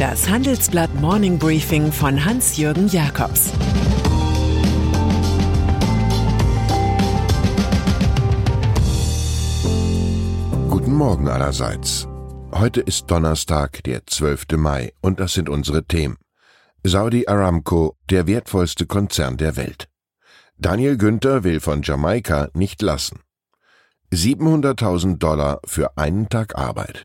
Das Handelsblatt Morning Briefing von Hans-Jürgen Jakobs Guten Morgen allerseits. Heute ist Donnerstag, der 12. Mai, und das sind unsere Themen. Saudi Aramco, der wertvollste Konzern der Welt. Daniel Günther will von Jamaika nicht lassen. 700.000 Dollar für einen Tag Arbeit.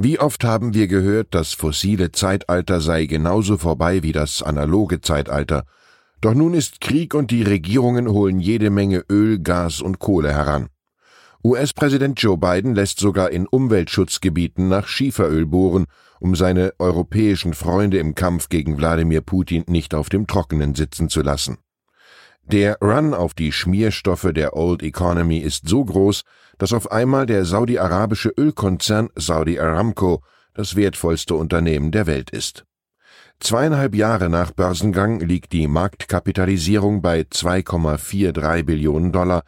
Wie oft haben wir gehört, das fossile Zeitalter sei genauso vorbei wie das analoge Zeitalter. Doch nun ist Krieg und die Regierungen holen jede Menge Öl, Gas und Kohle heran. US-Präsident Joe Biden lässt sogar in Umweltschutzgebieten nach Schieferöl bohren, um seine europäischen Freunde im Kampf gegen Wladimir Putin nicht auf dem Trockenen sitzen zu lassen. Der Run auf die Schmierstoffe der Old Economy ist so groß, dass auf einmal der saudi-arabische Ölkonzern Saudi Aramco das wertvollste Unternehmen der Welt ist. Zweieinhalb Jahre nach Börsengang liegt die Marktkapitalisierung bei 2,43 Billionen Dollar,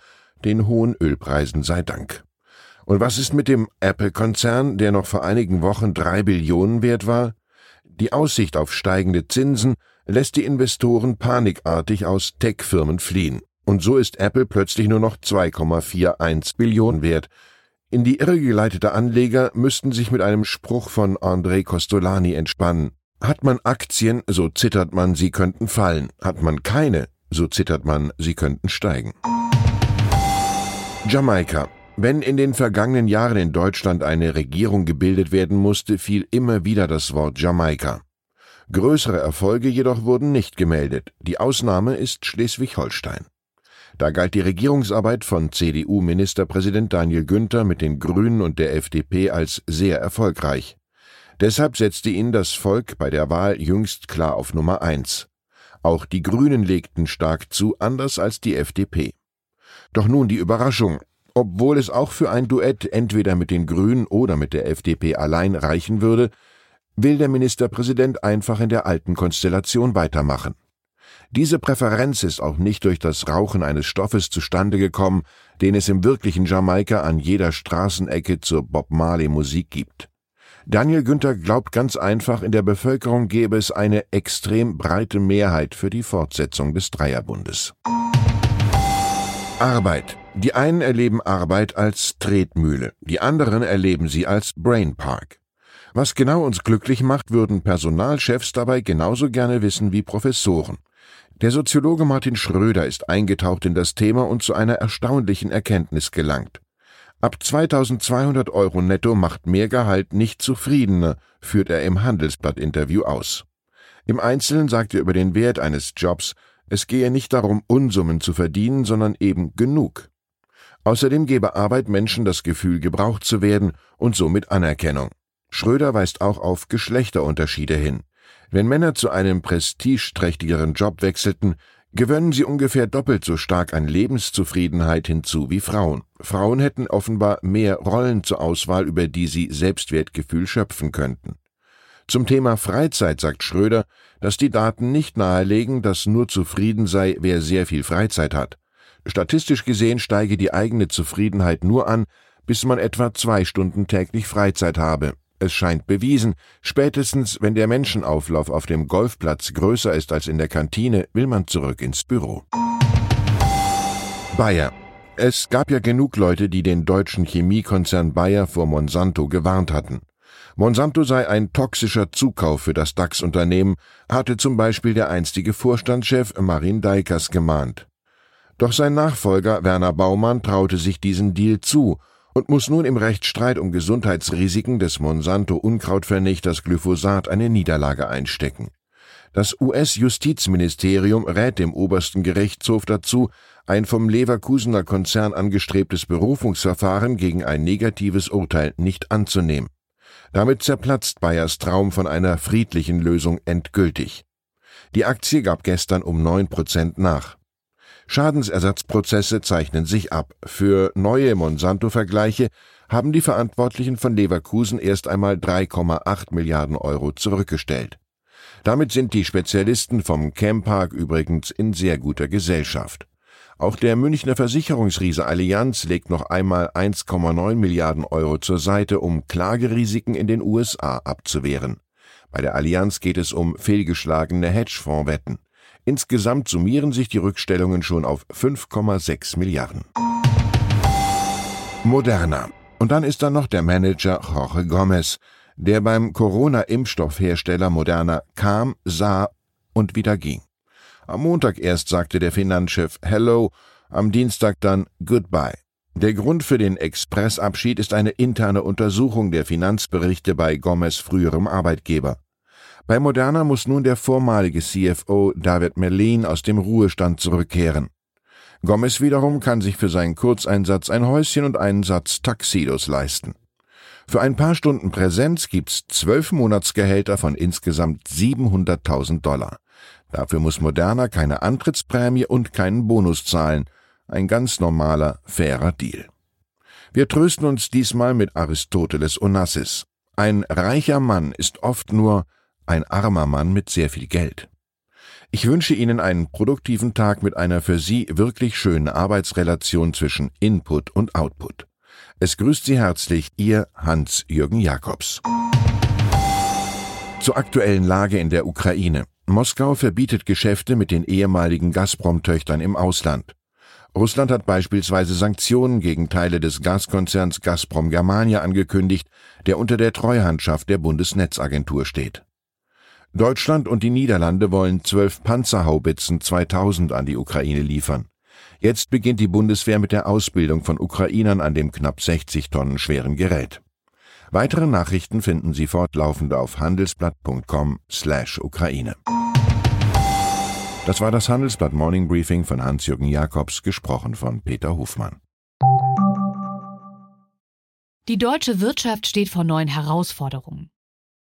den hohen Ölpreisen sei Dank. Und was ist mit dem Apple-Konzern, der noch vor einigen Wochen drei Billionen wert war? Die Aussicht auf steigende Zinsen lässt die Investoren panikartig aus Tech-Firmen fliehen. Und so ist Apple plötzlich nur noch 2,41 Billionen wert. In die Irre geleitete Anleger müssten sich mit einem Spruch von André Costolani entspannen. Hat man Aktien, so zittert man, sie könnten fallen. Hat man keine, so zittert man, sie könnten steigen. Jamaika. Wenn in den vergangenen Jahren in Deutschland eine Regierung gebildet werden musste, fiel immer wieder das Wort Jamaika. Größere Erfolge jedoch wurden nicht gemeldet. Die Ausnahme ist Schleswig-Holstein. Da galt die Regierungsarbeit von CDU-Ministerpräsident Daniel Günther mit den Grünen und der FDP als sehr erfolgreich. Deshalb setzte ihn das Volk bei der Wahl jüngst klar auf Nummer eins. Auch die Grünen legten stark zu, anders als die FDP. Doch nun die Überraschung. Obwohl es auch für ein Duett entweder mit den Grünen oder mit der FDP allein reichen würde, will der Ministerpräsident einfach in der alten Konstellation weitermachen. Diese Präferenz ist auch nicht durch das Rauchen eines Stoffes zustande gekommen, den es im wirklichen Jamaika an jeder Straßenecke zur Bob Marley Musik gibt. Daniel Günther glaubt ganz einfach, in der Bevölkerung gäbe es eine extrem breite Mehrheit für die Fortsetzung des Dreierbundes. Arbeit. Die einen erleben Arbeit als Tretmühle, die anderen erleben sie als Brainpark. Was genau uns glücklich macht, würden Personalchefs dabei genauso gerne wissen wie Professoren. Der Soziologe Martin Schröder ist eingetaucht in das Thema und zu einer erstaunlichen Erkenntnis gelangt. Ab 2200 Euro netto macht mehr Gehalt nicht zufriedener, führt er im Handelsblatt-Interview aus. Im Einzelnen sagt er über den Wert eines Jobs, es gehe nicht darum, Unsummen zu verdienen, sondern eben genug. Außerdem gebe Arbeit Menschen das Gefühl, gebraucht zu werden und somit Anerkennung. Schröder weist auch auf Geschlechterunterschiede hin. Wenn Männer zu einem prestigeträchtigeren Job wechselten, gewönnen sie ungefähr doppelt so stark an Lebenszufriedenheit hinzu wie Frauen. Frauen hätten offenbar mehr Rollen zur Auswahl, über die sie Selbstwertgefühl schöpfen könnten. Zum Thema Freizeit sagt Schröder, dass die Daten nicht nahelegen, dass nur zufrieden sei, wer sehr viel Freizeit hat. Statistisch gesehen steige die eigene Zufriedenheit nur an, bis man etwa zwei Stunden täglich Freizeit habe. Es scheint bewiesen, spätestens wenn der Menschenauflauf auf dem Golfplatz größer ist als in der Kantine, will man zurück ins Büro. Bayer. Es gab ja genug Leute, die den deutschen Chemiekonzern Bayer vor Monsanto gewarnt hatten. Monsanto sei ein toxischer Zukauf für das DAX-Unternehmen, hatte zum Beispiel der einstige Vorstandschef Marin Deikers gemahnt. Doch sein Nachfolger Werner Baumann traute sich diesen Deal zu und muss nun im Rechtsstreit um Gesundheitsrisiken des Monsanto Unkrautvernichters Glyphosat eine Niederlage einstecken. Das US-Justizministerium rät dem obersten Gerichtshof dazu, ein vom Leverkusener Konzern angestrebtes Berufungsverfahren gegen ein negatives Urteil nicht anzunehmen. Damit zerplatzt Bayers Traum von einer friedlichen Lösung endgültig. Die Aktie gab gestern um neun Prozent nach. Schadensersatzprozesse zeichnen sich ab. Für neue Monsanto-Vergleiche haben die Verantwortlichen von Leverkusen erst einmal 3,8 Milliarden Euro zurückgestellt. Damit sind die Spezialisten vom Campark übrigens in sehr guter Gesellschaft. Auch der Münchner Versicherungsriese Allianz legt noch einmal 1,9 Milliarden Euro zur Seite, um Klagerisiken in den USA abzuwehren. Bei der Allianz geht es um fehlgeschlagene Hedgefondswetten. Insgesamt summieren sich die Rückstellungen schon auf 5,6 Milliarden. Moderna. Und dann ist da noch der Manager Jorge Gomez, der beim Corona-Impfstoffhersteller Moderna kam, sah und wieder ging. Am Montag erst sagte der Finanzchef Hello, am Dienstag dann Goodbye. Der Grund für den Expressabschied ist eine interne Untersuchung der Finanzberichte bei Gomez früherem Arbeitgeber. Bei Moderna muss nun der vormalige CFO David Merlin aus dem Ruhestand zurückkehren. Gomez wiederum kann sich für seinen Kurzeinsatz ein Häuschen und einen Satz Taxidos leisten. Für ein paar Stunden Präsenz gibt's zwölf Monatsgehälter von insgesamt 700.000 Dollar. Dafür muss Moderna keine Antrittsprämie und keinen Bonus zahlen. Ein ganz normaler, fairer Deal. Wir trösten uns diesmal mit Aristoteles Onassis. Ein reicher Mann ist oft nur ein armer Mann mit sehr viel Geld. Ich wünsche Ihnen einen produktiven Tag mit einer für Sie wirklich schönen Arbeitsrelation zwischen Input und Output. Es grüßt Sie herzlich Ihr Hans-Jürgen Jakobs. Zur aktuellen Lage in der Ukraine. Moskau verbietet Geschäfte mit den ehemaligen Gazprom-Töchtern im Ausland. Russland hat beispielsweise Sanktionen gegen Teile des Gaskonzerns Gazprom Germania angekündigt, der unter der Treuhandschaft der Bundesnetzagentur steht. Deutschland und die Niederlande wollen zwölf Panzerhaubitzen 2000 an die Ukraine liefern. Jetzt beginnt die Bundeswehr mit der Ausbildung von Ukrainern an dem knapp 60 Tonnen schweren Gerät. Weitere Nachrichten finden Sie fortlaufend auf handelsblatt.com/Ukraine. Das war das Handelsblatt Morning Briefing von Hans-Jürgen Jakobs, gesprochen von Peter Hofmann. Die deutsche Wirtschaft steht vor neuen Herausforderungen